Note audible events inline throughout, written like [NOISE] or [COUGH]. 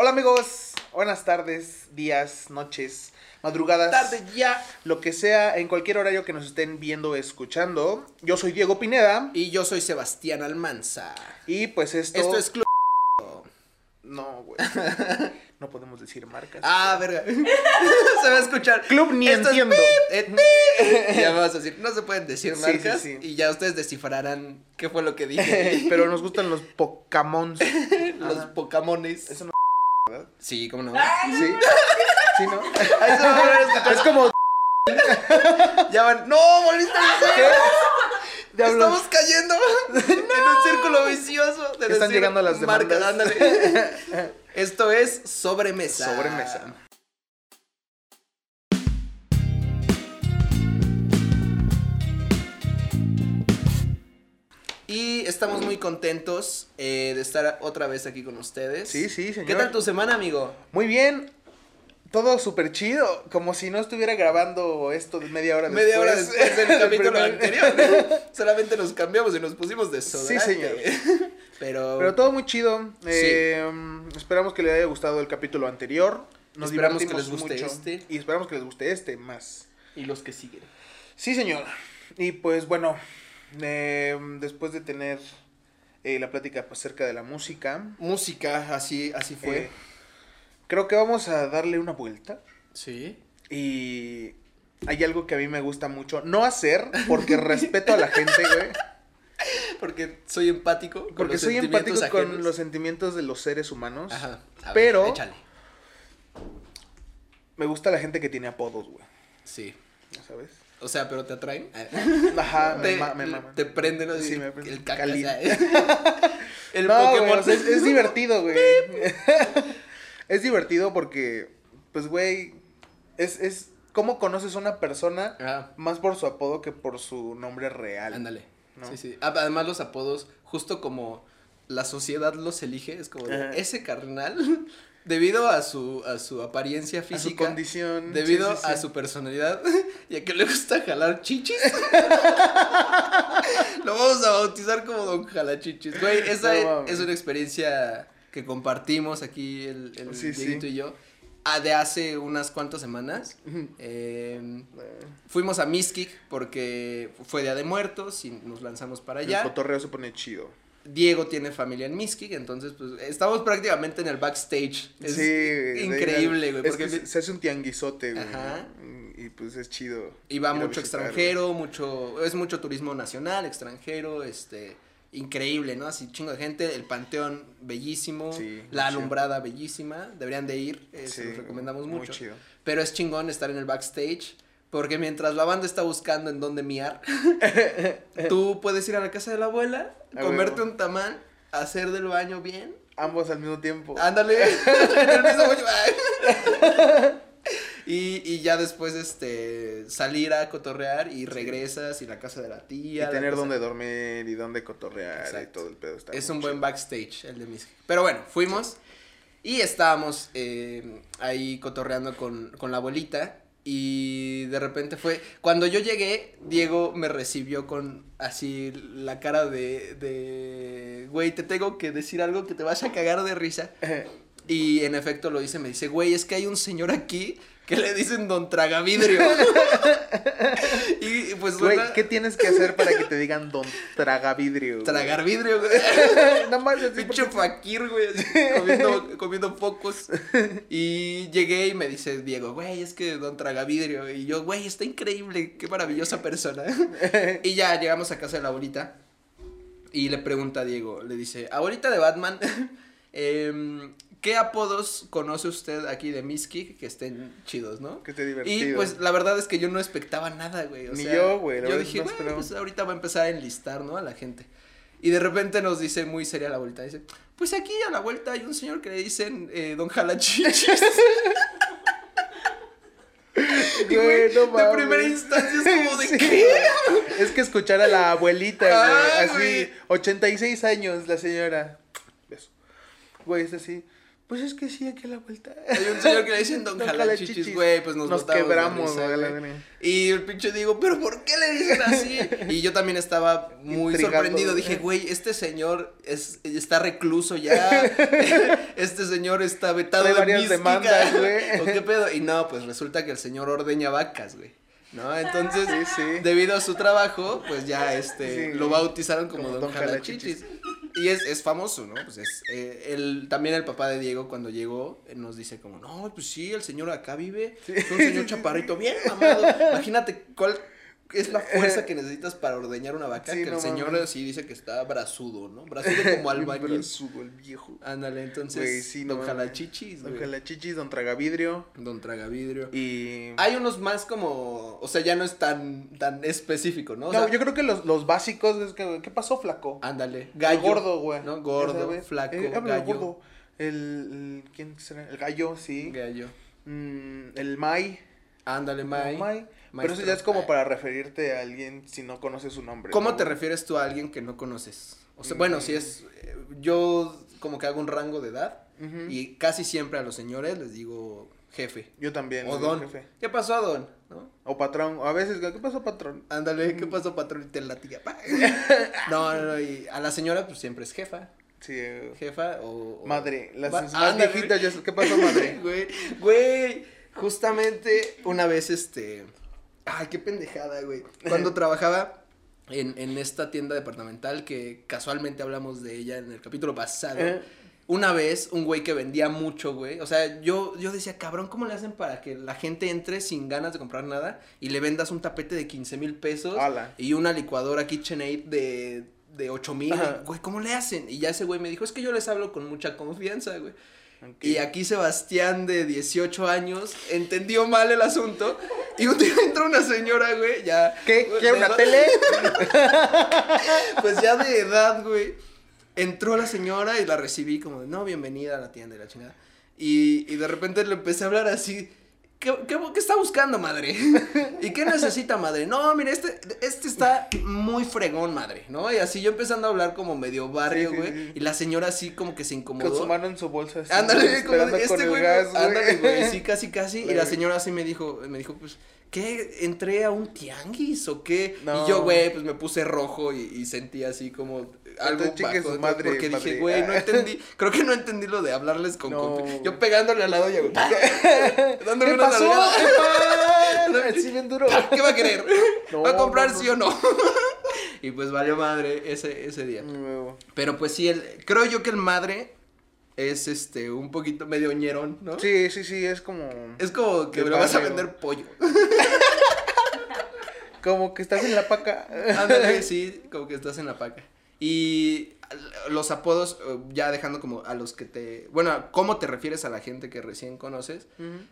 Hola amigos, buenas tardes, días, noches, madrugadas. Tarde ya. Lo que sea, en cualquier horario que nos estén viendo o escuchando. Yo soy Diego Pineda. Y yo soy Sebastián Almanza. Y pues esto. Esto es Club. No, güey. [LAUGHS] No podemos decir marcas. Ah, verga. [LAUGHS] se va a escuchar. Club ni Esto es entiendo. pip, ya vamos a decir, no se pueden decir marcas. sí, sí. Y ya ustedes descifrarán qué fue lo que dije. [LAUGHS] Pero nos gustan los Pokémon. Los. Pokémones. Eso no. ¿Verdad? Sí, cómo no. Sí. Sí, ¿no? Es como. [LAUGHS] Ya van. ¡No! ¡Volviste a! Diablos. Estamos cayendo [LAUGHS] en un círculo vicioso. De Están decir llegando las marcas, demandas. ándale. [LAUGHS] Esto es sobremesa. Sobremesa. Y estamos muy contentos eh, de estar otra vez aquí con ustedes. Sí, sí, señor. ¿Qué tal tu semana, amigo? Muy bien. Todo súper chido. Como si no estuviera grabando esto de media hora después. Media hora después del [LAUGHS] capítulo anterior. [LAUGHS] Solamente nos cambiamos y nos pusimos de Sí, señor. [LAUGHS] Pero, Pero todo muy chido. Eh, Esperamos que les haya gustado el capítulo anterior. Nos Esperamos que les guste mucho. este. Y esperamos que les guste este más. Y los que siguen. Sí, señor. Y pues bueno, eh, después de tener eh, la plática pues, acerca de la música, Música, así, así fue. eh, creo que vamos a darle una vuelta. sí. Y hay algo que a mí me gusta mucho. No hacer, porque [LAUGHS] respeto a la gente, güey. Porque soy empático. con Porque los soy empático con los sentimientos de los seres humanos. Ajá. Ver, Pero- échale. Me gusta la gente que tiene apodos, güey. Sí. ¿Ya ¿Sabes? O sea, pero te atraen. [LAUGHS] Ajá, me, te, me maman. te prenden así. Sí, me prenden. El caca, Cali- [LAUGHS] El No, güey, Pokémon. o sea, es, es divertido, güey. [LAUGHS] es divertido porque, pues, güey, es, es cómo conoces a una persona Ajá. más por su apodo que por su nombre real. Ándale. ¿no? Sí, sí. Ah, Además, los apodos, justo como la sociedad los elige, es como de, Ajá. ese carnal, debido a su, a su apariencia A su física, condición. debido sí, sí, sí. a su personalidad, [LAUGHS] y a que le gusta jalar chichis, [LAUGHS] lo vamos a bautizar como Don Jalachichis. Güey, esa No es, una experiencia que compartimos aquí el, el. Dieguito y yo. ah, de hace unas cuantas semanas. Eh, Eh, Fuimos a Miskik porque fue Día de Muertos y nos lanzamos para El allá. cotorreo se pone chido. Diego tiene familia en Miskik, entonces pues estamos prácticamente en el backstage. Es sí, güey, increíble, güey. Es Porque que se, hace un tianguisote, güey. Ajá. Y pues es chido. y va mucho visitar, extranjero, mucho, es mucho turismo nacional, extranjero, este, increíble, ¿no? Así chingo de gente, el panteón bellísimo, Sí, la chido. alumbrada bellísima, deberían de ir, eh, se los recomendamos muy mucho. chido. Pero es chingón estar en el backstage. Porque mientras la banda está buscando en dónde miar, [LAUGHS] tú puedes ir a la casa de la abuela, A comerte huevo. un tamal, hacer del baño bien. Ambos al mismo tiempo. Ándale. [LAUGHS] [LAUGHS] y, y ya después este salir a cotorrear y regresas y la casa de la y tía. la tener casa- donde dormir y donde cotorrear y todo el pedo. Está Es un buen backstage el de mis. Pero bueno, fuimos y estábamos eh, ahí cotorreando con, con la abuelita. Y de repente fue. Cuando yo llegué, Diego me recibió con así la cara de. de. Güey, te tengo que decir algo que te vas a cagar de risa. Y en efecto lo hice. Me dice, güey, es que hay un señor aquí que le dicen Don Tragavidrio. [LAUGHS] y pues Güey, ¿qué tienes que hacer para que te digan don tragavidrio? Tragar vidrio, güey. [LAUGHS] no más, así Pinche porque- fakir, güey, así, comiendo, comiendo pocos. Y llegué y me dice Diego, güey, es que Don Tragavidrio. Y yo, güey, está increíble, qué maravillosa persona. [LAUGHS] Y ya llegamos a casa de la abuelita. Y le pregunta a Diego, le dice, abuelita de Batman, em, ¿qué apodos conoce usted aquí de Miski que estén chidos, no? Que esté divertido. Y pues la verdad es que yo no expectaba nada, güey. o Ni sea, yo, güey, Yo dije, güey, pues ahorita va a empezar a enlistar, ¿no? A la gente. Y de repente nos dice muy seria la vuelta, dice, pues aquí a la vuelta hay un señor que le dicen eh, Don Jalachichis. [LAUGHS] Güey, no de mames. primera instancia es como de [LAUGHS] Sí. qué. Es que escuchar a la abuelita, güey. Ah, así, güey. 86 años la señora. Beso. Güey, es así. Pues es que sí, aquí a la vuelta. Hay un señor que le dicen Don [LAUGHS] Don Jalachichis, Jalachichis. güey, pues nos, Nos quebramos, güey. Y el pinche digo, ¿pero por qué le dicen así? Y yo también estaba muy Intrigado, sorprendido. Dije, güey, este señor es, está recluso ya. [LAUGHS] [LAUGHS] este señor está vetado de varias mística. demandas, güey. ¿O qué pedo? Y no, pues resulta que el señor ordeña vacas, güey. ¿No? Entonces, Sí, sí. debido a su trabajo, pues ya este Sí. lo bautizaron como, Como Don, Don Jalachichis. Y es, es famoso, ¿no? Pues es, eh, el, también el papá de Diego cuando llegó eh, nos dice como, no, pues sí, el señor acá vive, es un señor [LAUGHS] chaparrito bien mamado. Imagínate cuál es la fuerza que necesitas para ordeñar una vaca, Sí, que no el señor mames. sí dice que está brazudo, ¿no? Brazudo como [LAUGHS] albañil. brazudo, el viejo. Ándale, entonces, Güey, sí, no Don mames. Jalachichis, Don. Jalachichis, Don Tragavidrio. Don Tragavidrio. Y. Hay unos más como, o sea, ya no es tan, tan específico, ¿no? O no, sea, yo creo que los, los básicos es que. ¿Qué pasó, flaco? Ándale, El gallo. gordo, güey. ¿No? Gordo, flaco, Eh, gallo. gordo. El, el- ¿Quién será? El gallo, sí. Gallo. Mm, el Mai. Ándale, Mai. Mai. Pero eso ya es como para referirte a alguien si no conoces su nombre. ¿Cómo ¿no? te refieres tú a alguien que no conoces? O sea, bueno, si es, eh, yo como que hago un rango de edad y casi siempre a los señores les digo jefe Yo también. o don. jefe. ¿Qué pasó, don? ¿No? O patrón. A veces, ¿qué pasó, patrón? Ándale, ¿qué pasó, patrón? Y te latiga. [LAUGHS] No, no, no, y a la señora pues siempre es jefa, Sí. eh, jefa o... o- Madre. Las más viejitas ya. ¿Qué pasó, madre? [LAUGHS] Güey, güey, justamente una vez este, ay, qué pendejada, güey. Cuando [LAUGHS] trabajaba en, en esta tienda departamental que casualmente hablamos de ella en el capítulo pasado. Eh. Una vez, un güey que vendía mucho, güey. O sea, yo, yo decía, cabrón, ¿cómo le hacen para que la gente entre sin ganas de comprar nada y le vendas un tapete de 15 mil pesos Ala. y una licuadora KitchenAid de, de 8 mil? Güey, ¿cómo le hacen? Y ya ese güey me dijo, es que yo les hablo con mucha confianza, güey. Y aquí Sebastián de 18 años entendió mal el asunto y un día entró una señora, güey, ya... ¿Qué? ¿Quiere una edad- tele? [LAUGHS] Pues ya de edad, güey. Entró la señora y la recibí como de, no, bienvenida a la tienda y la chingada. Y, y de repente le empecé a hablar así, ¿qué, qué, qué está buscando, madre? [LAUGHS] ¿Y qué necesita, madre? No, mire, este, este está muy fregón, madre, ¿no? Y así yo empezando a hablar como medio barrio, Sí, sí, güey. sí. Y la señora así como que se incomodó. Con su mano en su bolsa. así, Ándale, como este güey, ándale, güey, sí, casi, casi, y La señora así me dijo, me dijo, pues, ¿qué, entré a un tianguis o qué? No. Y yo, güey, pues me puse rojo y, y sentí así como algo bajo, su madre, porque dije, güey, no [LAUGHS] entendí, creo que no entendí lo de hablarles con No. Yo pegándole al lado y hago, [LAUGHS] [LAUGHS] dándole ¿Qué una pasó? nalgada. Sí, bien duro. ¿Qué va a querer? No, ¿Va a comprar sí o no? y pues valió madre ese, ese día. Nuevo. Pero pues sí, el, creo yo que el madre es este un poquito medio ñerón, ¿no? Sí, sí, sí, es como. Es como que le vas a vender pollo. [LAUGHS] Como que estás en la paca. Ándale, [LAUGHS] sí, como que estás en la paca. Y los apodos, eh, ya dejando como a los que te... Bueno, ¿cómo te refieres a la gente que recién conoces?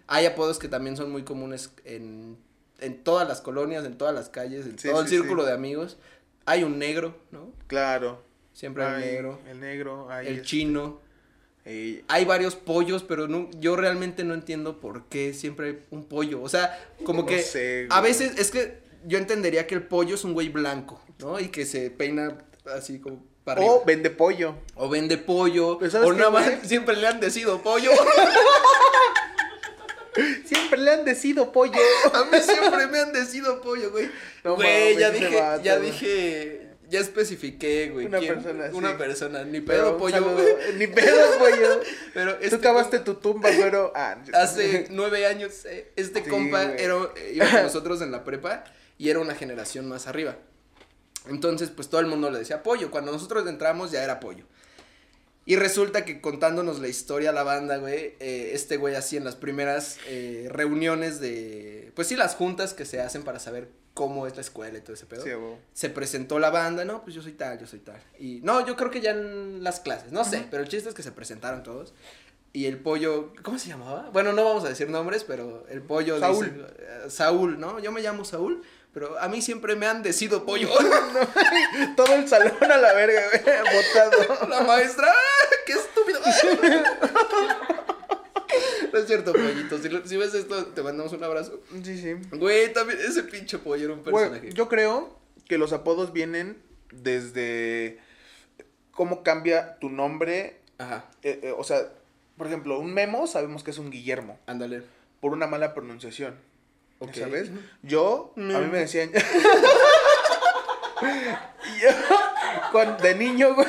Hay apodos que también son muy comunes en, en todas las colonias, en todas las calles, en Sí, todo el círculo sí. de amigos. Hay un negro, ¿no? Claro. Siempre hay un Ay, negro. El negro. ahí El es- chino. Ey, Hay varios pollos, pero no, yo realmente no entiendo por qué siempre hay un pollo. O sea, como No que sé, a veces es que yo entendería que el pollo es un güey blanco, ¿no? Y que se peina así como para arriba. O vende pollo. O vende pollo, Pero ¿sabes o nada más siempre le han decido pollo. [LAUGHS] Siempre le han decido pollo. A mí siempre me han decido pollo, güey. No güey, ya dije, ya dije, ya especifiqué, güey. Una quién- persona, Una sí. persona, ni Pero pedo un pollo, güey. [LAUGHS] Ni pedo pollo. [LAUGHS] Pero Tú este cavaste compa- tu tumba, pero. Ah, Hace [LAUGHS] nueve años, eh, este Sí, compa güey. era, eh, iba con nosotros en la prepa y era una generación más arriba. Entonces, pues todo el mundo le decía pollo. Cuando nosotros entramos ya era pollo. Y resulta que contándonos la historia a la banda, güey, eh, este güey así en las primeras eh, reuniones de, pues sí, las juntas que se hacen para saber cómo es la escuela y todo ese pedo. Sí, güey. Se presentó la banda, no, pues yo soy tal, yo soy tal. Y no, yo creo que ya en las clases, no sé, pero el chiste es que se presentaron todos. Y el pollo, ¿cómo se llamaba? Bueno, no vamos a decir nombres, pero el pollo Saúl. dice, eh, Saúl, ¿no? Yo me llamo Saúl, pero a mí siempre me han decido pollo. [LAUGHS] [LAUGHS] Todo el salón a la verga, güey. Botado. [LAUGHS] La maestra, ¡ah! ¡qué estúpido! No es cierto, pollito. Si, ves esto, te mandamos un abrazo. Sí, sí. Güey, también ese pinche pollo era un Güey, personaje. yo creo que los apodos vienen desde cómo cambia tu nombre. Ajá. eh, eh, o sea, por ejemplo, un Memo sabemos que es un Guillermo, Ándale. por una mala pronunciación. Ok. ¿Sabes? Yo, a mí me decían. [LAUGHS] Yo, cuando, de niño, güey.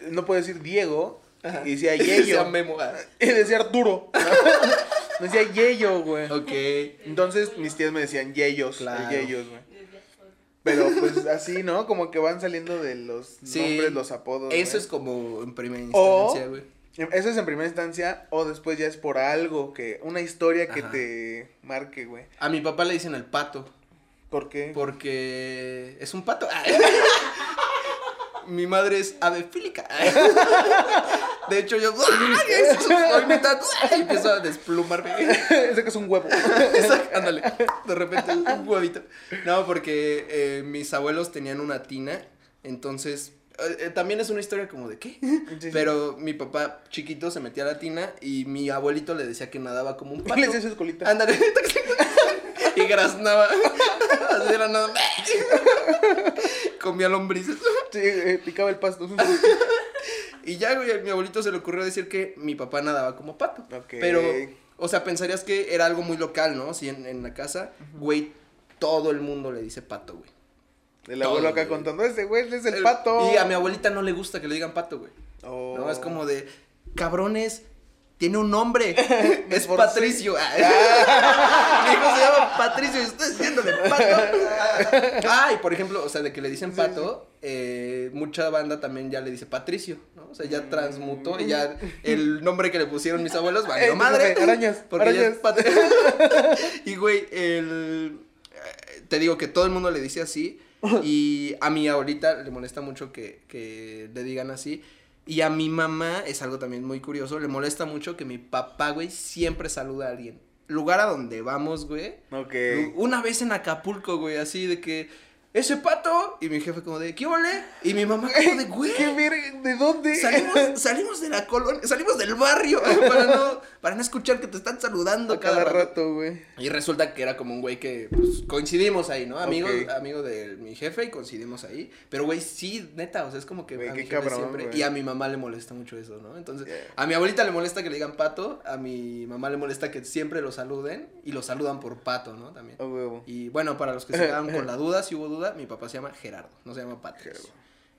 no- No puedo decir Diego. Ajá. Y decía [LAUGHS] Decía Yeyo. Memo. ah. [LAUGHS] Y decía Arturo. Me decía Yeyo, güey. Ok. Entonces mis tías me decían Yeyos. Claro. Yeyos, güey. Pero pues así, ¿no? Como que van saliendo de los Sí. nombres, los apodos. Eso güey. es como en primera O- instancia, güey. Eso es en primera instancia, o después ya es por algo, que una historia que te marque, güey. A mi papá le dicen el pato. ¿Por qué? Porque es un pato. [LAUGHS] Mi madre es avefílica. [LAUGHS] De hecho, yo soy mitad [LAUGHS] empiezo a desplumarme. Ese que es un huevo. Ándale, de repente un huevito. No, porque eh, mis abuelos tenían una tina, entonces eh, eh, también es una historia como de qué. sí. Pero mi papá chiquito se metía a la tina y mi abuelito le decía que nadaba como un pato. Le decía su colita. Ándale. [LAUGHS] y graznaba. Así era nada. Comía lombrices. Sí, eh, picaba el pasto. Y ya, güey, a mi abuelito se le ocurrió decir que mi papá nadaba como pato. Pero, o sea, pensarías que era algo muy local, ¿no? Si en, en la casa, güey, todo el mundo le dice pato, güey. El abuelo todo, acá güey. contando, ese güey es el pato. Y a mi abuelita no le gusta que le digan pato, güey. Oh. No, es como de, cabrones, tiene un nombre. [LAUGHS] Es. Patricio. Ah. [LAUGHS] Mi hijo se llama Patricio y estoy diciéndole pato. Ah, y por ejemplo, o sea, de que le dicen Sí, pato, eh, mucha banda también ya le dice Patricio, ¿no? O sea, ya transmutó y ya el nombre que le pusieron mis abuelos Eh, valió madre. fíjate, arañas, Porque ya arañas. es Pat- [LAUGHS] y güey, el eh, te digo que todo el mundo le dice así [LAUGHS] y a mi abuelita le molesta mucho que, que le digan así. Y a mi mamá es algo también muy curioso, le molesta mucho que mi papá, güey, siempre saluda a alguien. Lugar a donde vamos, güey. Ok. Una vez en Acapulco, güey, así de que ese pato y mi jefe como de, ¿qué ole? Y mi mamá como de, [LAUGHS] güey. ¿Qué verga? ¿De dónde? Salimos, [LAUGHS] salimos de la colonia, salimos del barrio para no, para no escuchar que te están saludando A cada rato, güey. Y resulta que era como un güey que pues, coincidimos ahí, ¿no? Amigo, amigo de mi jefe y coincidimos ahí. Pero güey, sí, neta, o sea, es como que Güey, a qué mi jefe cabrón, siempre. güey. Y a mi mamá le molesta mucho eso, ¿no? Entonces, Yeah. a mi abuelita le molesta que le digan pato, a mi mamá le molesta que siempre lo saluden y lo saludan por pato, ¿no? También. A huevo. Y bueno, para los que se quedaron con la [LAUGHS] duda, si hubo duda, mi papá se llama Gerardo, no se llama Patricio. Gerardo.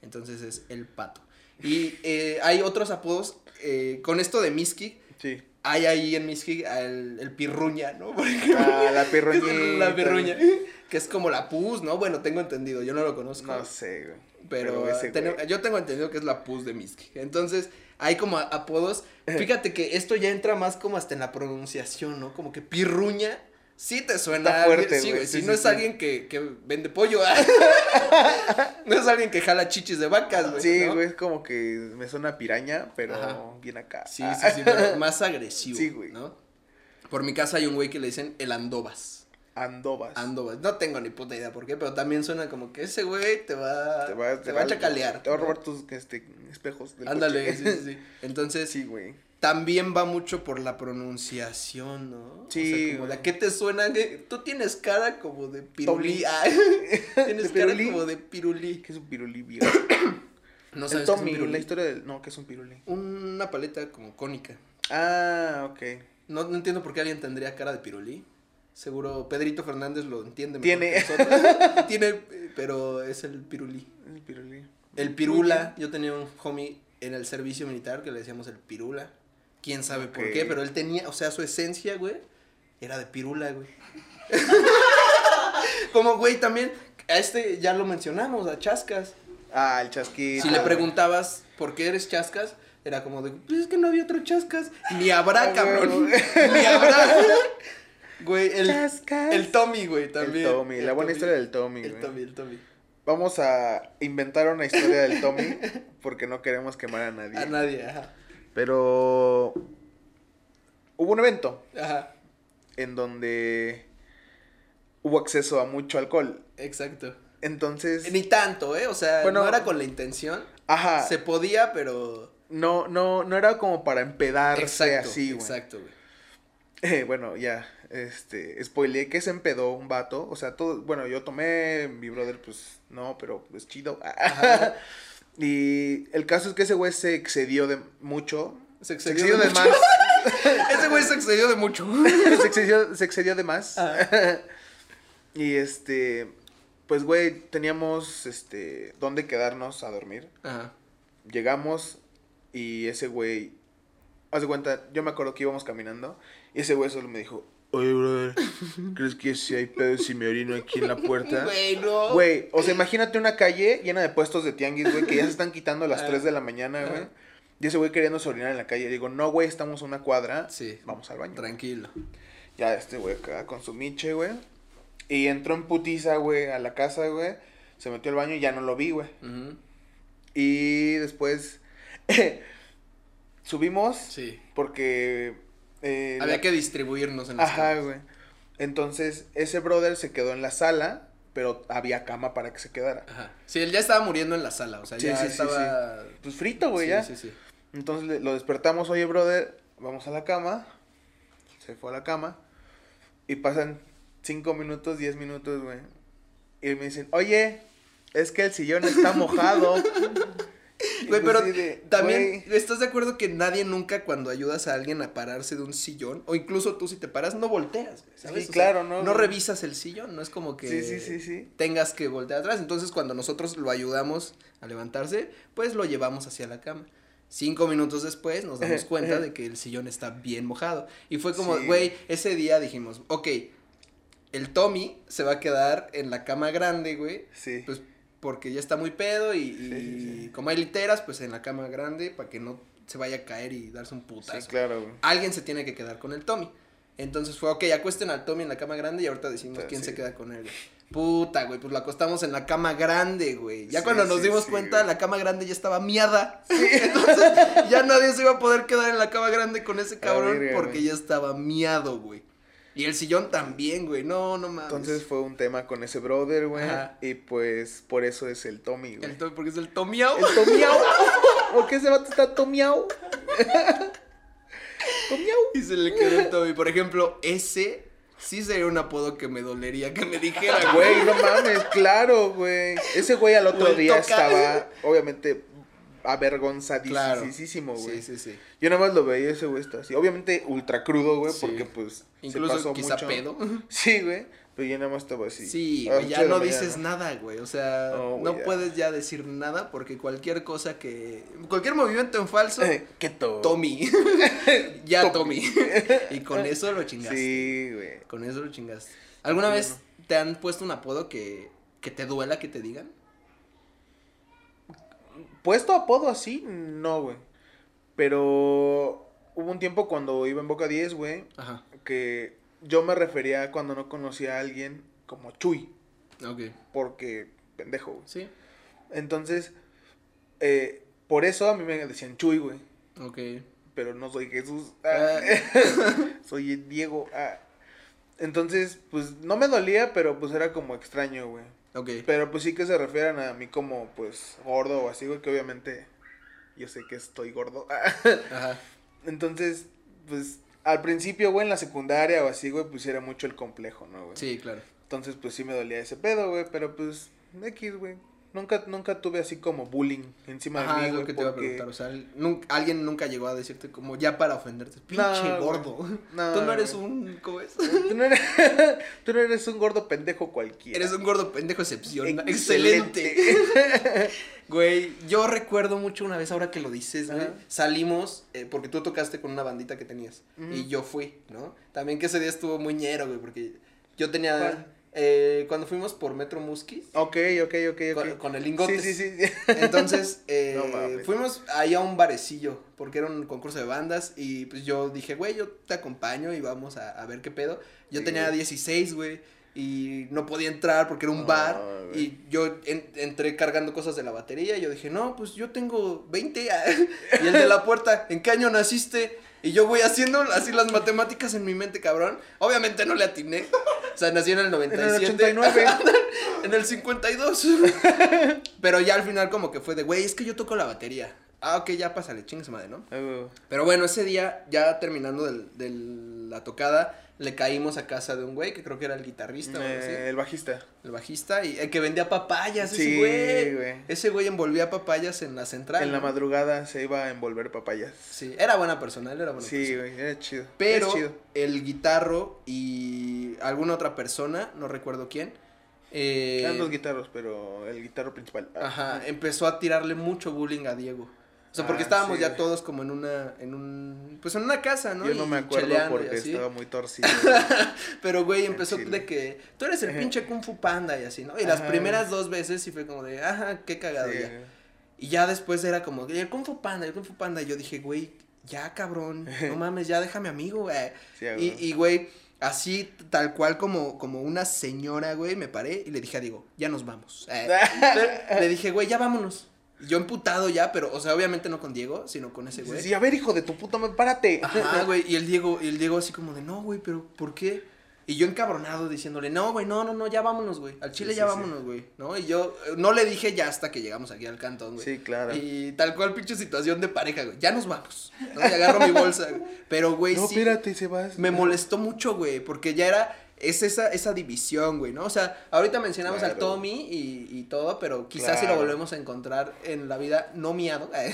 Entonces es el pato. Y eh, hay otros apodos, eh, con esto de Miski, Sí. Hay ahí en Miski el, el pirruña, ¿no? [LAUGHS] Por ejemplo. Ah, la ¿Qué [LAUGHS] es pirruñita. La pirruña. Que es como la pus, ¿no? Bueno, tengo entendido, yo no lo conozco. No sé, güey. pero pero ese tene- güey. yo tengo entendido que es la pus de Miski. Entonces, hay como apodos. [LAUGHS] Fíjate que esto ya entra más como hasta en la pronunciación, ¿no? Como que pirruña. Sí te suena Está fuerte, sí, güey, sí, si no sí, es alguien que, que vende pollo, [LAUGHS] no es alguien que jala chichis de vacas, güey. Sí, ¿no? güey, es como que me suena piraña, pero Ajá. bien acá. Sí, sí, sí, pero [LAUGHS] más agresivo. Sí, güey. ¿no? Por mi casa hay un güey que le dicen el andobas. Andobas. Andobas. No tengo ni puta idea por qué, pero también suena como que ese güey te va, Te va, te va a chacalear. Te va a ¿no? robar tus este, espejos. del Ándale, sí, coche. sí, sí. [LAUGHS] Entonces, Sí, güey. También va mucho por la pronunciación, ¿no? Sí, O sea, como a qué te suena. Tú tienes cara como de pirulí. [LAUGHS] Tommy. Tienes ¿De cara pirulí? como de pirulí. ¿Qué es un pirulí, viejo? [COUGHS] No sabes qué es un Tommy, pirulí. la historia del... No, ¿qué es un pirulí? Una paleta como cónica. Ah, ok. No, no entiendo por qué alguien tendría cara de pirulí. Seguro Pedrito Fernández lo entiende. mejor Tiene. que nosotros. [LAUGHS] Tiene, pero es el pirulí. El pirulí. El pirula. Yo tenía un homie en el servicio militar que le decíamos el pirula. Quién sabe por qué, pero él tenía, o sea, su esencia, güey, era de pirula, güey. [LAUGHS] Como, güey, también, a este ya lo mencionamos, a Chascas. Ah, el chasquito. Si le preguntabas por qué eres Chascas, era como de, pues es que no había otro Chascas. Ni habrá, Ah, cabrón. güey. [LAUGHS] Ni habrá. [LAUGHS] Güey, el, Chascas. el Tommy, güey, El también. Tommy, El la buena Tommy. historia del Tommy, El güey. Tommy, el Tommy. Vamos a inventar una historia del Tommy porque no queremos quemar a nadie. A nadie, ajá. Pero hubo un evento Ajá, en donde hubo acceso a mucho alcohol. exacto. Entonces, Ni tanto, ¿eh? O sea, Bueno, no era con la intención. ajá, Se podía, pero. no, no, no era como para empedarse Exacto, así, güey. exacto, güey. [LAUGHS] Eh, bueno, ya, este, spoileé que se empedó un vato, o sea, todo, bueno, yo tomé, mi brother, pues, no, pero, pues, chido. Ajá. [LAUGHS] y el caso es que ese güey se excedió de mucho Se Se excedió, de mucho. más. [LAUGHS] Ese güey se excedió de mucho. [LAUGHS] se, excedió, se excedió de más. Ajá. [LAUGHS] y este, pues, güey, teníamos, este, dónde quedarnos a dormir. Ajá. Llegamos y ese güey, haz de cuenta, yo me acuerdo que íbamos caminando y ese güey solo me dijo, oye, brother, [LAUGHS] ¿crees que si hay pedo si me orino aquí en la puerta? [LAUGHS] Güey, no. Güey, o sea, imagínate una calle llena de puestos de tianguis, güey, que ya se están quitando a las Ah. 3 de la mañana, güey. Y ese güey queriendo orinar en la calle. Digo, no, güey, estamos a una cuadra. Sí. Vamos al baño. Tranquilo. Ya este güey acá con su miche, güey. Y entró en putiza, güey, a la casa, güey. Se metió al baño y ya no lo vi, güey. Y después [LAUGHS] subimos Sí. porque... eh, Había la- que distribuirnos en las Ajá, güey. Entonces, ese brother se quedó en la sala, pero había cama para que se quedara. Ajá. Sí, él ya estaba muriendo en la sala, o sea, Sí, ya sí, sí, estaba... Pues frito, güey, Sí, ya. sí, sí. Entonces le- lo despertamos, oye, brother, vamos a la cama. Se fue a la cama. Y pasan cinco minutos, diez minutos, güey. Y me dicen, oye, es que el sillón está mojado. [LAUGHS] Güey, pues pero de, también, güey, ¿estás de acuerdo que nadie nunca cuando ayudas a alguien a pararse de un sillón, o incluso tú si te paras, no volteas, güey, ¿sabes? Sí, O sea, claro, ¿no, No revisas el sillón, no es como que Sí, sí, tengas que voltear atrás. Entonces, cuando nosotros lo ayudamos a levantarse, pues lo llevamos hacia la cama. Cinco minutos después nos damos cuenta de que el sillón está bien mojado. Y fue como, güey, ese día dijimos, ok, el Tommy se va a quedar en la cama grande, güey. Sí. Pues porque ya está muy pedo y, y sí, sí. como hay literas, pues en la cama grande para que no se vaya a caer y darse un putazo. sí, claro, güey. Alguien se tiene que quedar con el Tommy. Entonces fue, ok, acuesten al Tommy en la cama grande y ahorita decimos quién se queda con él. güey. Puta, güey, pues lo acostamos en la cama grande, güey. Ya cuando nos dimos cuenta, güey. la cama grande ya estaba miada. [LAUGHS] Entonces ya nadie se iba a poder quedar en la cama grande con ese cabrón porque ya estaba miado, güey. Y el sillón también, güey. No, no mames. Entonces fue un tema con ese brother, güey. Ajá. Y pues por eso es el Tommy, güey. El Tommy, porque es el Tomiao. El Tomiao. [LAUGHS] ¿Por qué ese vato está Tomiao? [LAUGHS] Tomiao. Y se le quedó el Tommy. Por ejemplo, ese sí sería un apodo que me dolería que me dijera, güey. No mames, claro, güey. Ese güey al otro día toca. estaba, obviamente, avergonzadísimo, Claro. güey. Sí, sí, sí. Yo nada más lo veía ese güey así. Obviamente ultra crudo, güey, Sí. porque pues se Incluso pasó quizá mucho. pedo. [LAUGHS] Sí, güey. Pero yo nada más estaba así. Sí, A las güey, ya no mañana. dices nada, güey. O sea, No, no, güey, ya. puedes ya decir nada porque cualquier cosa que. Cualquier movimiento en falso. Eh, ¿Qué todo? Tommy. [LAUGHS] ya Tommy. Tommy. [LAUGHS] y con eso lo chingaste. Sí, güey. Con eso lo chingaste. ¿Alguna Sí, vez no. te han puesto un apodo que, que te duela que te digan? Puesto apodo así, no, güey. Pero hubo un tiempo cuando iba en Boca 10, güey, Ajá. que yo me refería cuando no conocía a alguien como Chuy, Ok. porque pendejo, güey. Sí. Entonces, eh, por eso a mí me decían Chuy, güey. Ok. Pero no soy Jesús. Ah. [LAUGHS] soy Diego. ah. Entonces, pues no me dolía, pero pues era como extraño, güey. Ok. Pero pues sí que se refieran a mí como pues gordo o así, güey, que obviamente yo sé que estoy gordo. [LAUGHS] Ajá. Entonces, pues al principio, güey, en la secundaria o así, güey, pues era mucho el complejo, ¿no, güey? Sí, claro. Entonces, pues sí me dolía ese pedo, güey, pero pues X, güey. Nunca, nunca tuve así como bullying encima Ajá, de mí, es lo que te iba a porque- preguntar. O sea, nunca- alguien nunca llegó a decirte como ya para ofenderte. Pinche gordo. No, [LAUGHS] Tú no eres un. ¿Cómo es? Tú no, eres, [LAUGHS] tú no eres un gordo pendejo cualquiera. Eres un gordo pendejo excepción. Excelente. Excelente. [LAUGHS] Güey, yo recuerdo mucho una vez, ahora que lo dices, güey. Ajá. Salimos, eh, porque tú tocaste con una bandita que tenías. Y yo fui, ¿no? También que ese día estuvo muy ñero, güey, porque yo tenía. ¿Cuál? Eh, cuando fuimos por Metro Muskis. Ok, ok, ok, ok. Con, con el lingote. Sí, sí, sí. [LAUGHS] Entonces, eh, No fuimos ahí a un barecillo, porque era un concurso de bandas, y pues yo dije, güey, yo te acompaño y vamos a, a ver qué pedo. Yo Sí. tenía 16, güey, y no podía entrar porque era un No, bar, güey. y yo en- entré cargando cosas de la batería, y yo dije, no, pues yo tengo 20, [LAUGHS] y el de la puerta, ¿en qué año naciste? Y yo voy haciendo así las matemáticas en mi mente, cabrón. Obviamente no le atiné. O sea, nací en el En 97. el 89. [LAUGHS] En el 52. [LAUGHS] Pero ya al final como que fue de, güey, es que yo toco la batería. ah, ok, ya pásale, chingue su madre, ¿no? Ah. Pero bueno, ese día, ya terminando del, del- la tocada, le caímos a casa de un güey que creo que era el guitarrista o algo así, Eh, el bajista. el bajista, y el que vendía papayas, ese Sí, güey. güey. Ese güey envolvía papayas en la central. En la madrugada se iba a envolver papayas. Sí, era buena persona, él era buena Sí, persona. güey, era chido. Pero chido. el guitarro y alguna otra persona, no recuerdo quién, eh, Eran dos guitarros, pero el guitarro principal. Ah, Ajá, empezó a tirarle mucho bullying a Diego. O sea, porque Ah, estábamos sí. ya todos como en una, en un, pues en una casa, ¿no? Yo no Y me acuerdo porque estaba muy torcido. [LAUGHS] Pero, güey, empezó Chile. de que tú eres el pinche Kung Fu Panda y así, ¿no? Y las primeras dos veces sí fue como de, ajá, qué cagado Sí, ya. Y ya después era como, el Kung Fu Panda, el Kung Fu Panda. Y yo dije, güey, ya cabrón, no [LAUGHS] mames, ya déjame amigo, güey. Sí, Y, güey. y, güey, así, tal cual como, como una señora, güey, me paré y le dije a Diego, ya nos vamos. Eh, [LAUGHS] le dije, güey, ya vámonos. Yo emputado ya, pero, o sea, obviamente no con Diego, sino con ese güey. Sí, a ver, hijo de tu puta madre, párate. Ajá, güey, y el Diego, y el Diego así como de, no, güey, pero, ¿por qué? Y yo encabronado diciéndole, no, güey, no, no, no, ya vámonos, güey. Al Chile Sí, ya sí, vámonos, güey. ¿No? Y yo eh, no le dije ya hasta que llegamos aquí al cantón, güey. Sí, claro. Y tal cual pinche situación de pareja, güey. Ya nos vamos. ¿no? Y agarro mi bolsa, güey. Pero, güey, no, sí. espérate, se vas. Me molestó mucho, güey, porque ya era, es esa, esa división, güey, ¿no? O sea, ahorita mencionamos al Claro. Tommy y, y todo, pero quizás si lo volvemos a encontrar en la vida no miado, [LAUGHS] eh,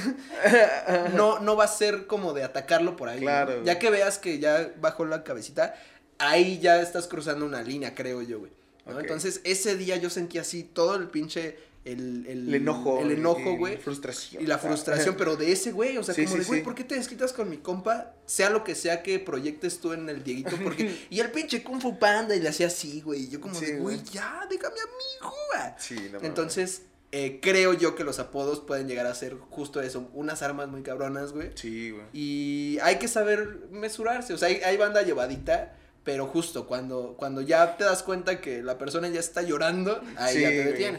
[LAUGHS] no, no va a ser como de atacarlo por ahí. Claro. Ya que veas que ya bajó la cabecita, ahí ya estás cruzando una línea, creo yo, güey. ¿no? Entonces, ese día yo sentí así todo el pinche, el, el, El enojo. el enojo, güey. Frustración. Y la frustración, pero de ese güey, o sea, Sí, como sí, de, güey, sí. ¿por qué te desquitas con mi compa? Sea lo que sea que proyectes tú en el Dieguito, porque... [LAUGHS] y el pinche Kung Fu Panda, y le hacía así, güey, y yo como de, güey, ya, déjame amigo, güey. Sí, no. Entonces, eh, creo yo que los apodos pueden llegar a ser justo eso, unas armas muy cabronas, güey. Sí, güey. Y hay que saber mesurarse, o sea, hay, hay banda llevadita, pero justo cuando, cuando ya te das cuenta que la persona ya está llorando, ahí ya te güey.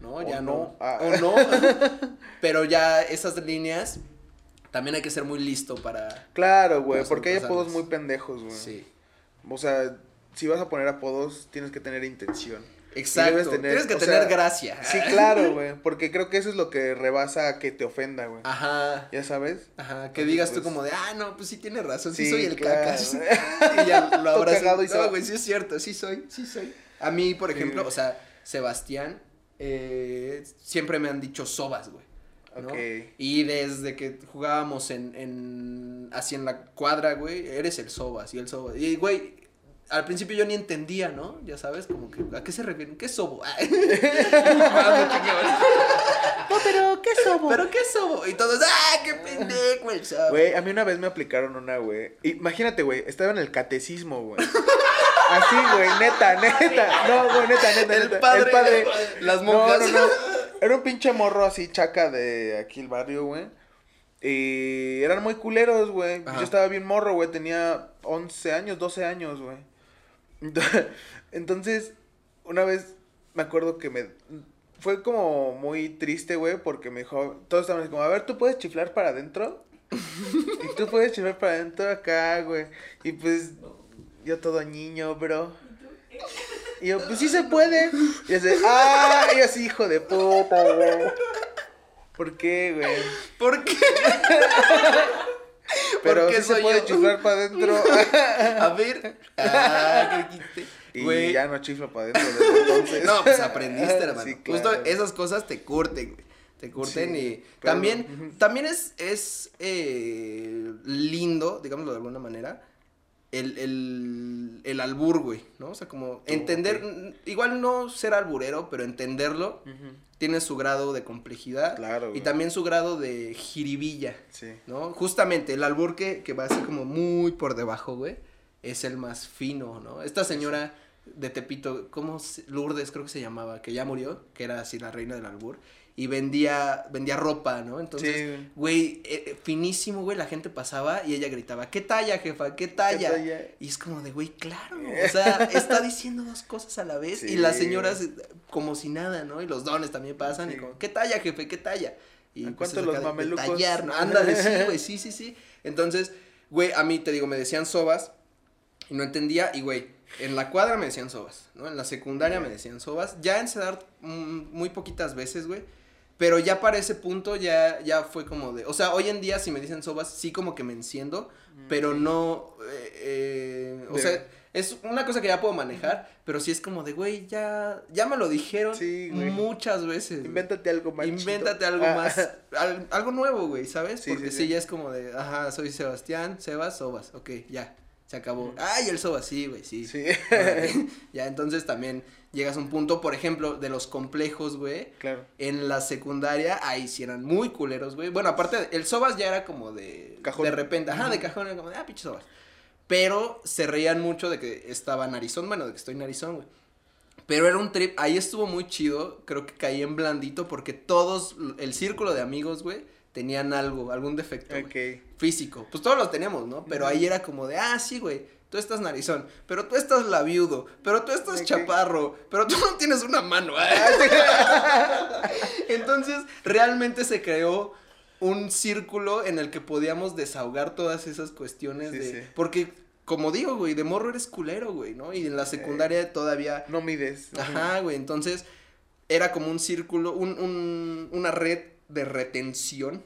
¿No? O ya no. no. Ah. O no. [LAUGHS] pero ya esas líneas, también hay que ser muy listo para... Claro, güey, porque hay apodos muy pendejos, güey. Sí. O sea, si vas a poner apodos, tienes que tener intención. Exacto. tener- Tienes que tener sea, gracia. Sí, claro, güey, porque creo que eso es lo que rebasa a que te ofenda, güey. Ajá. ¿Ya sabes? Ajá, que Entonces, digas tú pues- como de, ah, no, pues sí tiene razón, sí, Sí, soy el claro. cacas. [LAUGHS] y ya lo cagado y no, güey, sí es cierto, sí soy, sí soy. A mí, por Sí. ejemplo, o sea, Sebastián, eh, siempre me han dicho sobas, güey. Y desde que jugábamos en, en, así en la cuadra, güey, eres el sobas y el sobas. Y, güey, al principio yo ni entendía, ¿no? Ya sabes, como que, ¿a qué se refieren? ¿Qué sobo? [LAUGHS] No, pero ¿qué somos? ¿Pero qué sobo? Y todos, ¡ah, qué pendejo el sobo! Güey, a mí una vez me aplicaron una, güey. Imagínate, güey, estaba en el catecismo, güey. Así, güey, neta, neta. No, güey, neta, neta, El neta. padre, el padre. las monjas. no, no. Era un pinche morro así, chaca de aquí el barrio, güey. Y eran muy culeros, güey. Yo estaba bien morro, güey. Tenía 11 años, 12 años, güey. Ent- Entonces, una vez me acuerdo que me. Fue como muy triste, güey, porque me dijo. Todos estaban así como, a ver, ¿tú puedes chiflar para adentro? [LAUGHS] y tú puedes chiflar para adentro acá, güey. Y pues, yo todo niño, bro. Y yo, pues sí se puede. Y así, [LAUGHS] ah, y así, hijo de puta, güey. ¿Por qué, güey? ¿Por qué? [LAUGHS] Pero qué sí se puede yo? chiflar para adentro. [LAUGHS] A ver. Ah, qué y Güey. ya no chiflo para adentro desde entonces. No, pues aprendiste, hermano. Sí, Justo esas cosas te curten, güey. Te curten Sí, y claro. también, también es, es eh, lindo, digámoslo de alguna manera, el, el, el albur, güey, ¿no? O sea, como entender, igual no ser alburero, pero entenderlo, tiene su grado de complejidad Claro, y también su grado de jiribilla. Sí. ¿no? Justamente el albur que, que va así como muy por debajo, güey, es el más fino, ¿no? Esta señora de Tepito, ¿cómo? se- Lourdes creo que se llamaba, que ya murió, que era así la reina del albur, y vendía, vendía ropa, ¿no? Entonces, Sí. güey, eh, eh, finísimo, güey, la gente pasaba y ella gritaba, ¿qué talla, jefa? ¿Qué talla? talla? Y es como de, güey, claro, o sea, está diciendo dos cosas a la vez y las señoras eh, como si nada, ¿no? Y los dones también pasan y como, ¿qué talla, jefe? ¿Qué talla? Y ¿A pues, cuánto los mamelucos? tallar, ¿no? Ándale, sí, [LAUGHS] güey, sí, sí, sí. Entonces, güey, a mí te digo, me decían sobas y no entendía y, güey, en la cuadra me decían sobas, ¿no? En la secundaria me decían sobas. Ya en Cedar, mm, muy poquitas veces, güey. Pero ya para ese punto ya, ya fue como de, o sea, hoy en día si me dicen sobas, sí como que me enciendo, pero no, eh, eh, o De- sea, es una cosa que ya puedo manejar, pero sí es como de, güey, ya, ya me lo dijeron Sí, muchas veces. Invéntate algo más. Invéntate algo Ah, más, [LAUGHS] al- algo nuevo, güey, ¿sabes? Sí, Porque sí, sí, sí. ya es como de, ajá, soy Sebastián, Sebas, Sobas, ok, ya, se acabó. Ay, el Sobas, sí, güey, sí. Sí. [LAUGHS] Ya, entonces también llegas a un punto, por ejemplo, de los complejos, güey. claro. En la secundaria, ahí sí eran muy culeros, güey. Bueno, aparte, el Sobas ya era como de. Cajón. De repente, ajá, de cajón, era como de, ah, pinche Sobas. Pero se reían mucho de que estaba narizón, bueno, de que estoy narizón, güey. Pero era un trip, ahí estuvo muy chido, creo que caí en blandito porque todos, el círculo de amigos, güey, tenían algo, algún defecto, Ok. Físico. Pues todos los teníamos, ¿no? Pero ahí era como de, ah, sí, güey, tú estás narizón, pero tú estás labiudo, pero tú estás chaparro, pero tú no tienes una mano. [LAUGHS] [LAUGHS] Entonces, realmente se creó un círculo en el que podíamos desahogar todas esas cuestiones Sí, de... sí. Porque, como digo, güey, de morro eres culero, güey, ¿no? Y en la secundaria todavía... No mides. Ajá, güey, entonces era como un círculo, un, un, una red de retención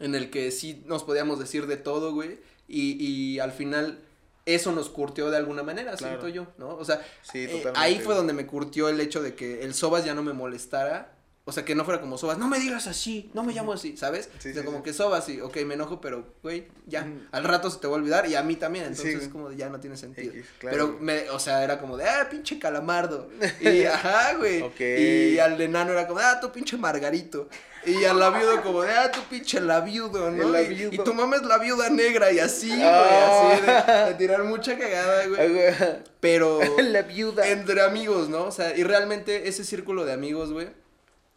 en el que sí nos podíamos decir de todo, güey, y, y al final eso nos curtió de alguna manera, Claro. siento yo, ¿no? O sea, Sí, eh, ahí fue donde me curtió el hecho de que el Sobas ya no me molestara. O sea, que no fuera como Sobas, no me digas así, no me llamo así, ¿sabes? Sí, o sea, sí, como sí. que Sobas, y, ok, me enojo, pero, güey, ya, Ujú. al rato se te va a olvidar, y a mí también, entonces como de ya no tiene sentido. X, claro, pero, me, o sea, era como de, ah, pinche calamardo, [LAUGHS] y, ajá, güey, y al enano era como, ah, tu pinche margarito, y al labiudo como de, ah, tu pinche labiudo, ¿no? El Y- tu mamá es la viuda negra, y así, güey, Ah. así, de, de tirar mucha cagada, güey, pero... [LAUGHS] La viuda. Entre amigos, ¿no? O sea, y realmente ese círculo de amigos, güey,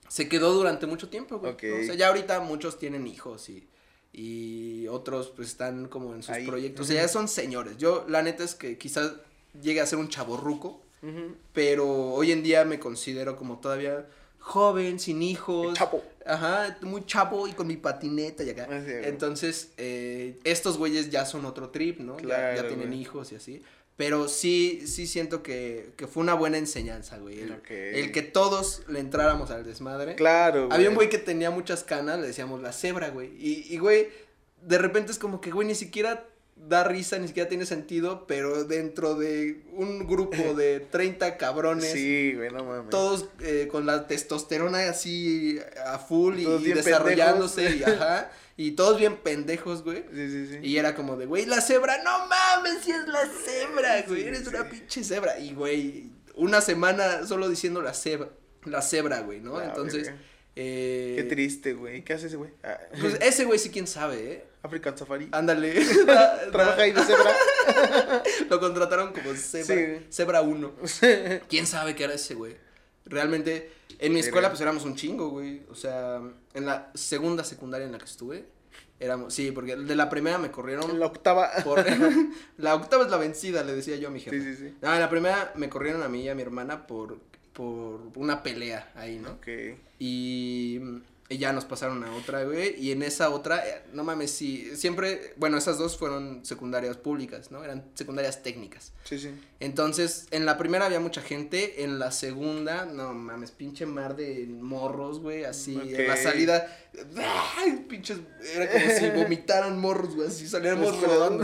se quedó durante mucho tiempo, güey. O sea, ya ahorita muchos tienen hijos y, y otros pues están como en sus Ahí. proyectos. O sea, ya son señores. Yo, la neta es que quizás llegue a ser un chaborruco, Ujú. pero hoy en día me considero como todavía joven, sin hijos. Chapo. Ajá, muy chapo y con mi patineta y acá. Así es. Entonces, eh, estos güeyes ya son otro trip, ¿no? Ya- ya, Claro, tienen güey. hijos y así. Pero sí, sí siento que, que fue una buena enseñanza, güey. El, que todos le entráramos al desmadre. Claro, Había un güey que tenía muchas canas, le decíamos la cebra, güey. Y, y, güey, de repente es como que, güey, ni siquiera da risa, ni siquiera tiene sentido, pero dentro de un grupo [LAUGHS] de 30 cabrones, Sí, güey, no mames. todos eh, con la testosterona así a full y, desarrollándose y [LAUGHS] ajá, y todos bien pendejos, güey. Sí, sí, sí. Y era como de, güey, la cebra, no mames, si es la cebra, güey, Sí, eres sí. una pinche cebra. Y, güey, una semana solo diciendo la cebra, la cebra, güey, ¿no? La Entonces, eh, Qué triste, güey. ¿Qué hace ese güey? Ah, Pues ese güey sí quién sabe, ¿eh? African Safari. Ándale. [LAUGHS] [LAUGHS] Trabaja ahí de cebra. [LAUGHS] Lo contrataron como cebra, Sí. cebra 1. ¿Quién sabe qué era ese güey? Realmente, en mi escuela pues éramos un chingo, güey. O sea, en la segunda secundaria en la que estuve, éramos, sí, porque de la primera me corrieron la octava. por... la octava es la vencida, le decía yo a mi jefe. Sí, sí, sí. No, en la primera me corrieron a mí y a mi hermana por, por una pelea ahí, ¿no? Ok. Y, y ya nos pasaron a otra, güey. Y en esa otra, eh, no mames, sí, siempre, bueno, esas dos fueron secundarias públicas, ¿no? Eran secundarias técnicas. Sí, sí. Entonces, en la primera había mucha gente, en la segunda, no mames, pinche mar de morros, güey, así, en la salida, ¡ay! pinches, era como si [LAUGHS] vomitaran morros, güey, así saliéramos Pues, rodando.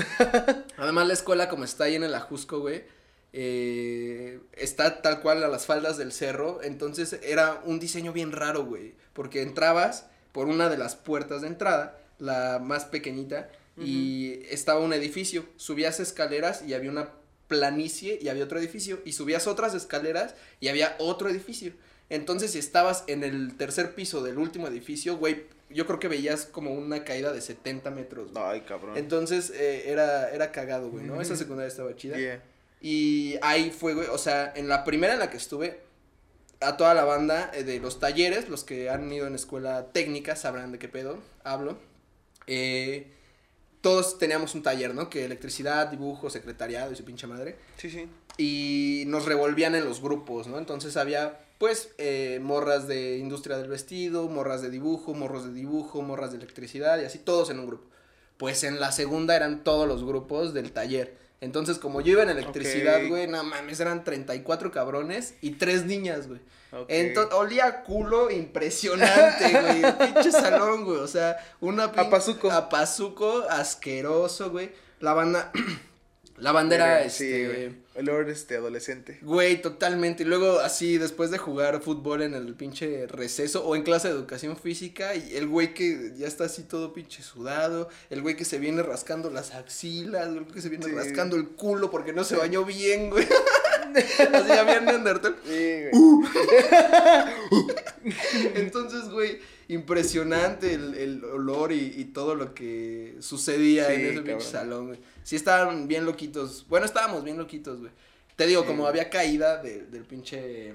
Además, la escuela, como está ahí en el Ajusco, güey, eh, está tal cual a las faldas del cerro, entonces era un diseño bien raro, güey, porque entrabas por una de las puertas de entrada, la más pequeñita, y estaba un edificio, subías escaleras y había una planicie y había otro edificio, y subías otras escaleras y había otro edificio. Entonces, si estabas en el tercer piso del último edificio, güey, yo creo que veías como una caída de 70 metros. güey. Ay, cabrón. Entonces, eh, era, era cagado, güey, ¿no? Esa secundaria estaba chida. Yeah. Y ahí fue, güey, o sea, en la primera en la que estuve, a toda la banda eh, de los talleres, los que han ido en escuela técnica sabrán de qué pedo hablo. Eh, todos teníamos un taller, ¿no? Que electricidad, dibujo, secretariado y su pinche madre. Sí, sí. Y nos revolvían en los grupos, ¿no? Entonces había, pues, eh, morras de industria del vestido, morras de dibujo, morros de dibujo, morras de electricidad y así, todos en un grupo. Pues en la segunda eran todos los grupos del taller. Entonces, como yo iba en electricidad, güey, no mames, eran 34 cabrones y tres niñas, güey. Entonces, olía a culo impresionante, [LAUGHS] güey. Pinche salón, güey. O sea, una pin- Apazuco. Apazuco asqueroso, güey. La banda. [CLEARS THROAT] la bandera, Sí, este. Olor, este, adolescente. Güey, totalmente. Y luego, así, después de jugar fútbol en el pinche receso o en clase de educación física, y el güey que ya está así todo pinche sudado, el güey que se viene rascando las axilas, el güey que se viene Sí. rascando el culo porque no se bañó bien, güey. [LAUGHS] así ya bien Neandertal. Sí, güey. Uh. [LAUGHS] [LAUGHS] Entonces, güey, impresionante el, el olor y, y todo lo que sucedía Sí, en ese pinche salón, güey. Sí estaban bien loquitos. Bueno, estábamos bien loquitos, güey. Te digo, Sí, como había caída de- del pinche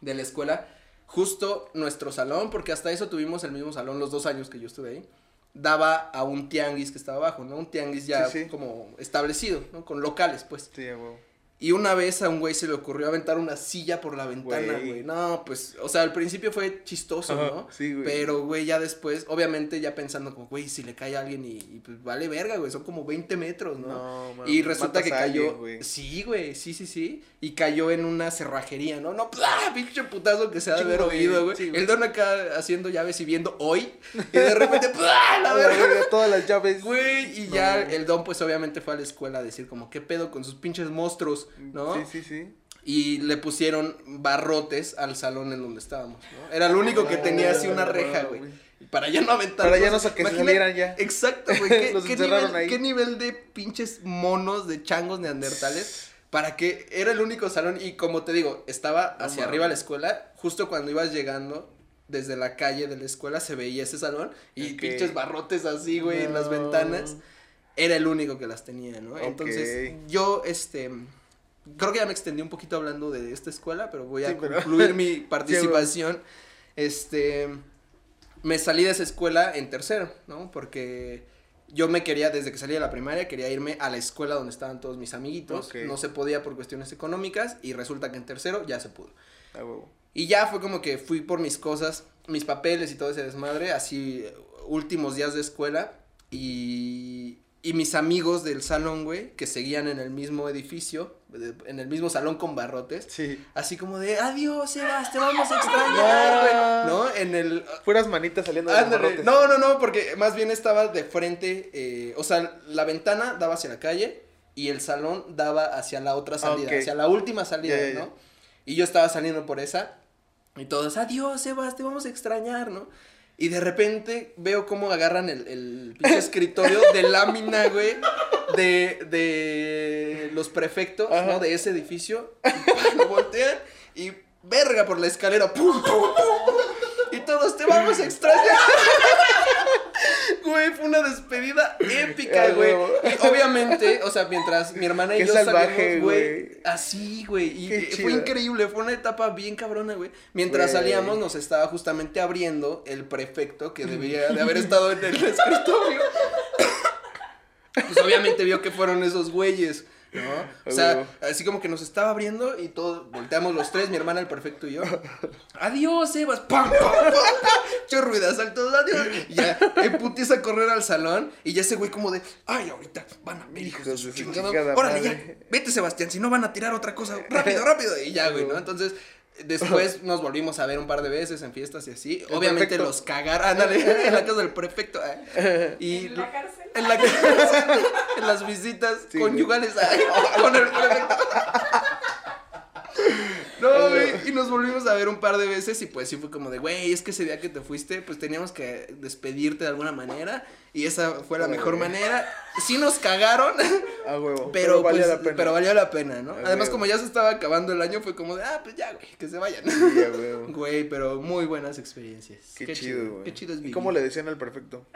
de la escuela, justo nuestro salón, porque hasta eso tuvimos el mismo salón los dos años que yo estuve ahí, daba a un tianguis que estaba abajo, ¿no? Un tianguis ya Sí, como establecido, ¿no? Con locales, pues. Sí, güey. Y una vez a un güey se le ocurrió aventar una silla por la ventana, Güey. güey. No, pues, o sea, al principio fue chistoso, Ajá, ¿no? sí, güey. Pero, güey, ya después, obviamente ya pensando como, güey, si le cae a alguien y, y, pues vale verga, güey, son como 20 metros, ¿no? No, mames, y resulta que cayó, alguien, güey. sí, güey, sí, sí, sí, y cayó en una cerrajería, ¿no? No, ¡ah! pinche putazo que se ha de haber oído, güey. sí, güey. El don acá haciendo llaves y viendo hoy, y de repente, [LAUGHS] ¡ah! La verga. todas las llaves. Güey, y No, ya el don pues obviamente fue a la escuela a decir como, ¿qué pedo con sus pinches monstruos, no? Sí, sí, sí. Y le pusieron barrotes al salón en donde estábamos, ¿no? Era el único que tenía así una reja, güey. Para ya no aventar. Para ya no se salieran ya. Exacto, güey. ¿Qué, [LAUGHS] Los qué encerraron nivel, ahí. ¿Qué nivel de pinches monos, de changos neandertales? Para que era el único salón y como te digo, estaba hacia arriba la escuela, justo cuando ibas llegando desde la calle de la escuela se veía ese salón y pinches barrotes así, güey, en las ventanas. Era el único que las tenía, ¿no? Entonces, yo, este, creo que ya me extendí un poquito hablando de esta escuela, pero voy a Sí, pero- concluir mi [LAUGHS] participación. Este, me salí de esa escuela en tercero, ¿no? Porque yo me quería, desde que salí de la primaria, quería irme a la escuela donde estaban todos mis amiguitos. No se podía por cuestiones económicas y resulta que en tercero ya se pudo. Huevo. Y ya fue como que fui por mis cosas, mis papeles y todo ese desmadre, así últimos días de escuela y, y mis amigos del salón, güey, que seguían en el mismo edificio, en el mismo salón con barrotes, Sí. así como de, adiós, Sebas, te vamos a extrañar, güey, ¿no? En el... Puras manitas saliendo de barrotes. no, no, no, porque más bien estaba de frente, eh, o sea, la ventana daba hacia la calle y el salón daba hacia la otra salida, hacia la última salida. ¿no? Y yo estaba saliendo por esa y todos, adiós, Sebas, te vamos a extrañar, ¿no? Y de repente veo cómo agarran el, el pinche escritorio de lámina, güey, de, de los prefectos, Ajá. ¿no? De ese edificio. Y ¡pam! lo voltean y verga por la escalera. ¡pum, pum, pum! Todos te vamos a extrañar. [LAUGHS] Güey, fue una despedida épica, güey. Y obviamente, o sea, mientras mi hermana y Qué yo salvaje, salimos, güey, así, güey. Y Qué fue chido. increíble, fue una etapa bien cabrona, güey. Mientras Güey. salíamos, nos estaba justamente abriendo el prefecto que debería de haber estado en el [LAUGHS] escritorio. [LAUGHS] pues obviamente vio que fueron esos güeyes. ¿No? [LAUGHS] O sea, así como que nos estaba abriendo y todos volteamos los tres, mi hermana, el perfecto y yo. Adiós, Evas. ¡Pam, pam, pam! Ruidas altos, adiós. Y ya empieza a correr al salón y ya ese güey como de, ay, ahorita van a ver hijos de su Órale, ya, madre". vete, Sebastián, si no van a tirar otra cosa. Rápido, rápido. Y ya, güey, ¿no? Entonces, después nos volvimos a ver un par de veces en fiestas y así. El Obviamente prefecto. los cagaron, ándale, [LAUGHS] en la casa del prefecto. Y En la cárcel. en la cárcel, [LAUGHS] en las visitas Sí, conyugales [LAUGHS] con el prefecto. No, güey, y nos volvimos a ver un par de veces y pues sí fue como de, güey, es que ese día que te fuiste, pues teníamos que despedirte de alguna manera y esa fue la mejor manera. Sí nos cagaron, [LAUGHS] huevo. pero, valía pues, la pena. pero valió la pena, ¿no? A Además, huevo. como ya se estaba acabando el año, fue como de, ah, pues ya, güey, que se vayan. [LAUGHS] Güey, pero muy buenas experiencias. Qué, chido, güey. Qué chido es ¿Y vivir. cómo le decían al perfecto?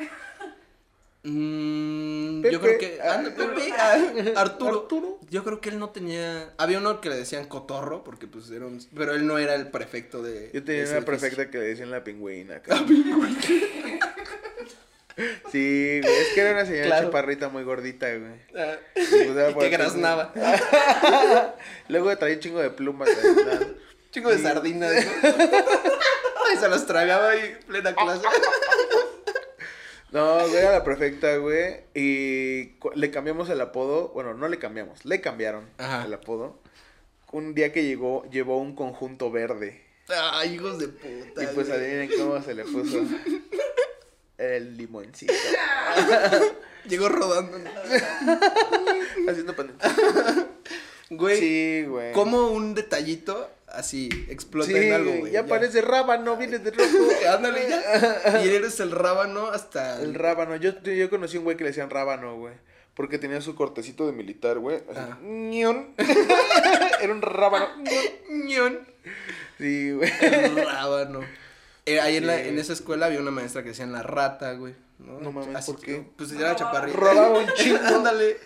Mm, yo creo que. Ah, ah, Pepe, ah, Arturo. Arturo. Yo creo que él no tenía. Había uno que le decían cotorro, porque pues era un. Pero él no era el prefecto de. Yo tenía de una perfecta que le decían la pingüina. cabrón. Sí, güey, es que era una señora Claro. chaparrita muy gordita, güey. Ah, Y pues y que graznaba. [LAUGHS] Luego traía un chingo de plumas. Chico de Sí. sardina. ¿no? [LAUGHS] Ay, se los tragaba ahí plena clase. No, güey, era la perfecta, güey. Y le cambiamos el apodo. Bueno, no le cambiamos, le cambiaron Ajá. el apodo. Un día que llegó, llevó un conjunto verde. Ay, hijos de puta. Y pues güey. adivinen cómo se le puso. El limoncito. [LAUGHS] Llegó rodando. [LAUGHS] Haciendo pan. Güey, Sí, güey. como un detallito así explota Sí, en algo, güey, güey. ya parece rábano, viene de rojo. [LAUGHS] Ándale ya. [LAUGHS] Y eres el rábano hasta. El rábano. Yo, yo conocí un güey que le decían rábano, güey. Porque tenía su cortecito de militar, güey. Ah. ñon. [LAUGHS] Era un rábano. Ñón. Sí, güey. El rábano. Eh, ahí en, la, en esa escuela había una maestra que decía la rata, güey. No, No mames, Así ¿por que, qué? Pues era chaparrita. Robaba un chingo. [LAUGHS] Ándale.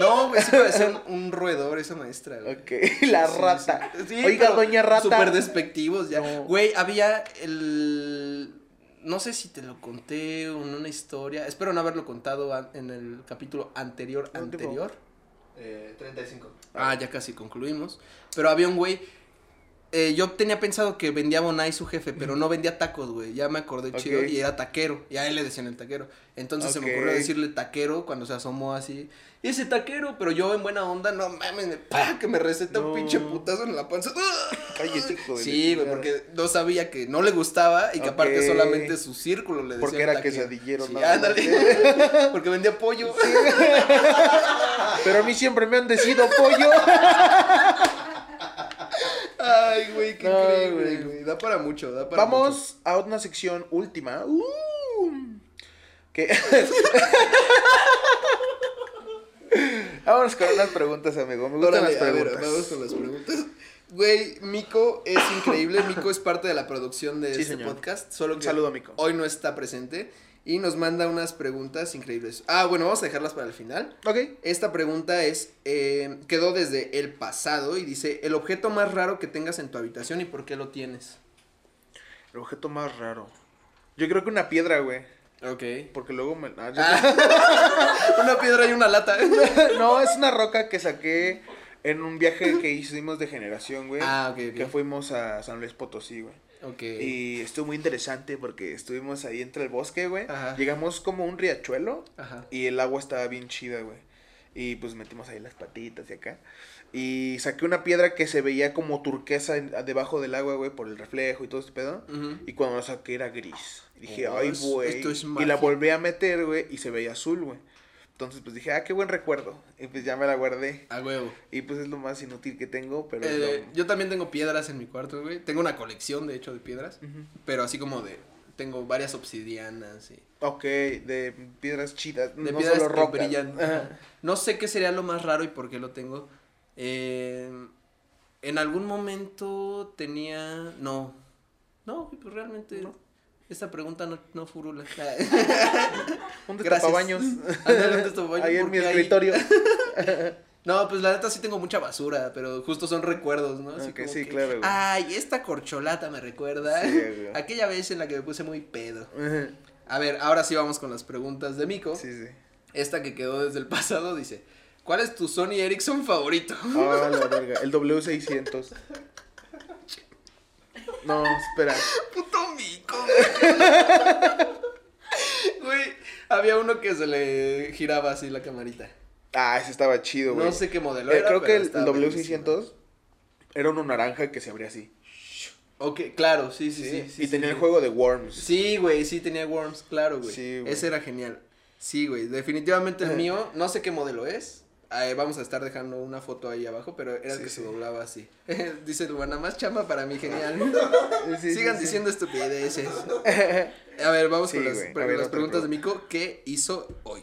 No, güey, sí parecía un, un roedor esa maestra, güey. Ok, [LAUGHS] la Sí, rata. sí. Sí, Oiga, doña rata. Súper despectivos ya. No. Güey, había el. No sé si te lo conté en una historia. Espero no haberlo contado en el capítulo anterior. Anterior. Eh, 35. Ah, ya casi concluimos. Pero había un güey. Eh, yo tenía pensado que vendía Bonai su jefe, pero no vendía tacos, güey. Ya me acordé chido y era taquero. Y a él le decían el taquero. Entonces se me ocurrió decirle taquero cuando se asomó así. Y ese taquero, pero yo en buena onda, no mames, me- ¡pa! que me receta No. un pinche putazo en la panza. [LAUGHS] Cállate, hijo de Sí, güey, porque no sabía que no le gustaba y que aparte solamente su círculo le decía. Porque era quesadillero, Sí, nada más. ándale. [LAUGHS] porque vendía pollo. [LAUGHS] Pero a mí siempre me han decido pollo. Ay, güey, qué No, increíble, güey. Da para mucho, da para mucho. Vamos a una sección última. Uh, que... [LAUGHS] Vámonos con unas preguntas, amigo. Me gustan Órale, las a ver, preguntas. vamos con las preguntas. Güey, Mico es increíble. Mico es parte de la producción de Sí, este señor. podcast. Solo Un que saludo, Mico. hoy no está presente. Y nos manda unas preguntas increíbles. Ah, bueno, vamos a dejarlas para el final. Ok. Esta pregunta es, eh, quedó desde el pasado y dice, el objeto más raro que tengas en tu habitación y por qué lo tienes. El objeto más raro. Yo creo que una piedra, güey. Ok. Porque luego me. ah, yo- [LAUGHS] una piedra y una lata. [LAUGHS] no, es una roca que saqué en un viaje que hicimos de generación, güey. Ah, ok, ok. Que fuimos a San Luis Potosí, güey. Y estuvo muy interesante porque estuvimos ahí entre el bosque, güey. Llegamos como a un riachuelo Ajá. y el agua estaba bien chida, güey. Y pues metimos ahí las patitas y acá. Y saqué una piedra que se veía como turquesa debajo del agua, güey, por el reflejo y todo este pedo. Y cuando la saqué era gris. Y dije, Oh, ay, güey. es Y la volví a meter, güey, y se veía azul, güey. Entonces, pues dije, ah, qué buen recuerdo. Y pues ya me la guardé. A huevo. Y pues es lo más inútil que tengo, pero... Eh, lo- yo también tengo piedras en mi cuarto, güey. Tengo una colección, de hecho, de piedras. Pero así como de. Tengo varias obsidianas y. Ok, de piedras chidas, De no piedras solo que brillan. Ajá. No sé qué sería lo más raro y por qué lo tengo. Eh, en algún momento tenía. No. No, pues realmente. No. Esta pregunta no, no furula. [LAUGHS] Un destapabaños. [LAUGHS] Ándale, un destapabaños, Ahí en ¿por mi escritorio. [LAUGHS] No, pues la neta sí tengo mucha basura, pero justo son recuerdos, ¿no? Así Ok, como sí, que, claro, güey. Ay, esta corcholata me recuerda. Sí. Aquella vez en la que me puse muy pedo. A ver, ahora sí vamos con las preguntas de Miko. Sí, sí. Esta que quedó desde el pasado dice: ¿Cuál es tu Sony Ericsson favorito? Ah, la verga. El W600. No, espera. Puto Miko. [LAUGHS] Güey, había uno que se le giraba así la camarita. Ah, ese estaba chido, güey. No sé qué modelo Eh, era. creo que el, estaba el buenísimo. W600 era uno naranja que se abría así. Ok, claro, sí, sí, sí. sí, y tenía el juego de Worms. Sí, güey, sí tenía Worms, claro, güey. Sí, güey. Ese era genial. Sí, güey, definitivamente el [LAUGHS] mío, no sé qué modelo es. Eh, vamos a estar dejando una foto ahí abajo, pero era el Sí, que sí. se doblaba así. [LAUGHS] Dice Luana, más chamba para mí, genial. [LAUGHS] Sí, Sigan diciendo estupideces. [LAUGHS] A ver, vamos con las, ver, preguntas de. Mico. ¿Qué hizo hoy?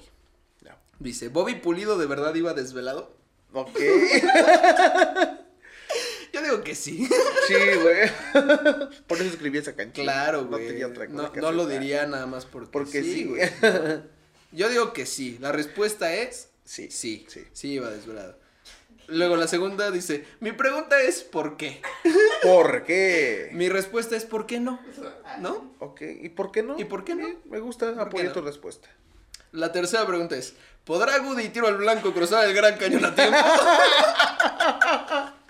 Dice, ¿Bobby Pulido de verdad iba desvelado? Ok. Yo digo que sí. Sí, güey. Por eso escribí esa cancha. claro, No güey. tenía otra cosa No, que no lo diría nada más porque, Porque sí, güey. Yo digo que sí. La respuesta es Sí. sí. Sí. Sí iba desvelado. Luego la segunda dice, mi pregunta es ¿por qué? [LAUGHS] ¿Por qué? Mi respuesta es ¿por qué no? ¿No? Ok. ¿Y por qué no? ¿Y por qué no? Me gusta. Apoyo no? tu respuesta. La tercera pregunta es, ¿podrá Goody Tiro al Blanco cruzar el Gran Cañón a tiempo? [LAUGHS]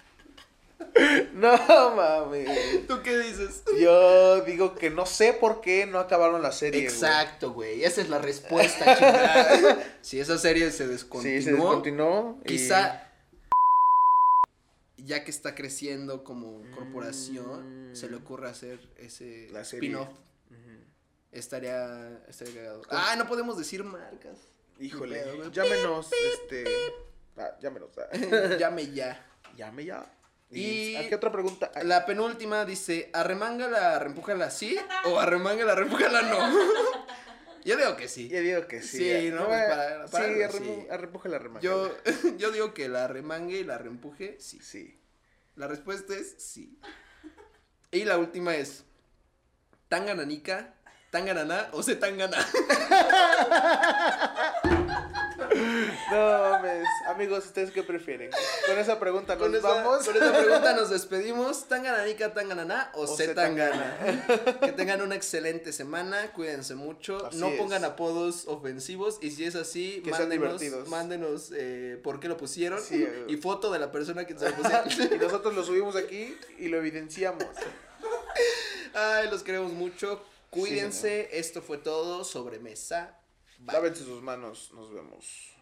[LAUGHS] No mames. ¿Tú qué dices? Yo digo que no sé por qué no acabaron la serie. Exacto, güey. Esa es la respuesta, chingada. [LAUGHS] Si esa serie se descontinuó, Sí, se descontinuó. y- quizá ya que está creciendo como corporación, Mm. se le ocurra hacer ese spin-off. Ujú. Estaría, estaría cagado. Ah, no podemos decir marcas. Híjole, llámenos, este. Ah, llámenos. ah. [LAUGHS] Llame ya. Llame ya. Y- ¿Y a qué otra pregunta? hay? La penúltima dice, arremángala, arrempújala sí [LAUGHS] o arremángala, arrempújala no. [LAUGHS] Yo digo que sí. Yo digo que sí. Sí, ah, ¿no? eh, Para- para sí. Yo, [LAUGHS] yo digo que la remangue y la reempuje, sí. Sí. La respuesta es sí. Y la última es, ¿tangananica, tangananá o se tangana? No mames. Amigos, ¿ustedes qué prefieren? Con esa pregunta nos Con esa, vamos. con esa pregunta [LAUGHS] nos despedimos. ¿Tangananica, tangananá o, O se tangana? [LAUGHS] que tengan una excelente semana, cuídense mucho, Así no es. pongan apodos ofensivos y si es así, Que mándenos, mándenos eh, por qué lo pusieron Sí, eh. y foto de la persona que se lo pusieron. [LAUGHS] Y nosotros lo subimos aquí y lo evidenciamos. Ay, los queremos mucho. Cuídense, esto fue todo sobre mesa. Lávense sus manos. Nos vemos.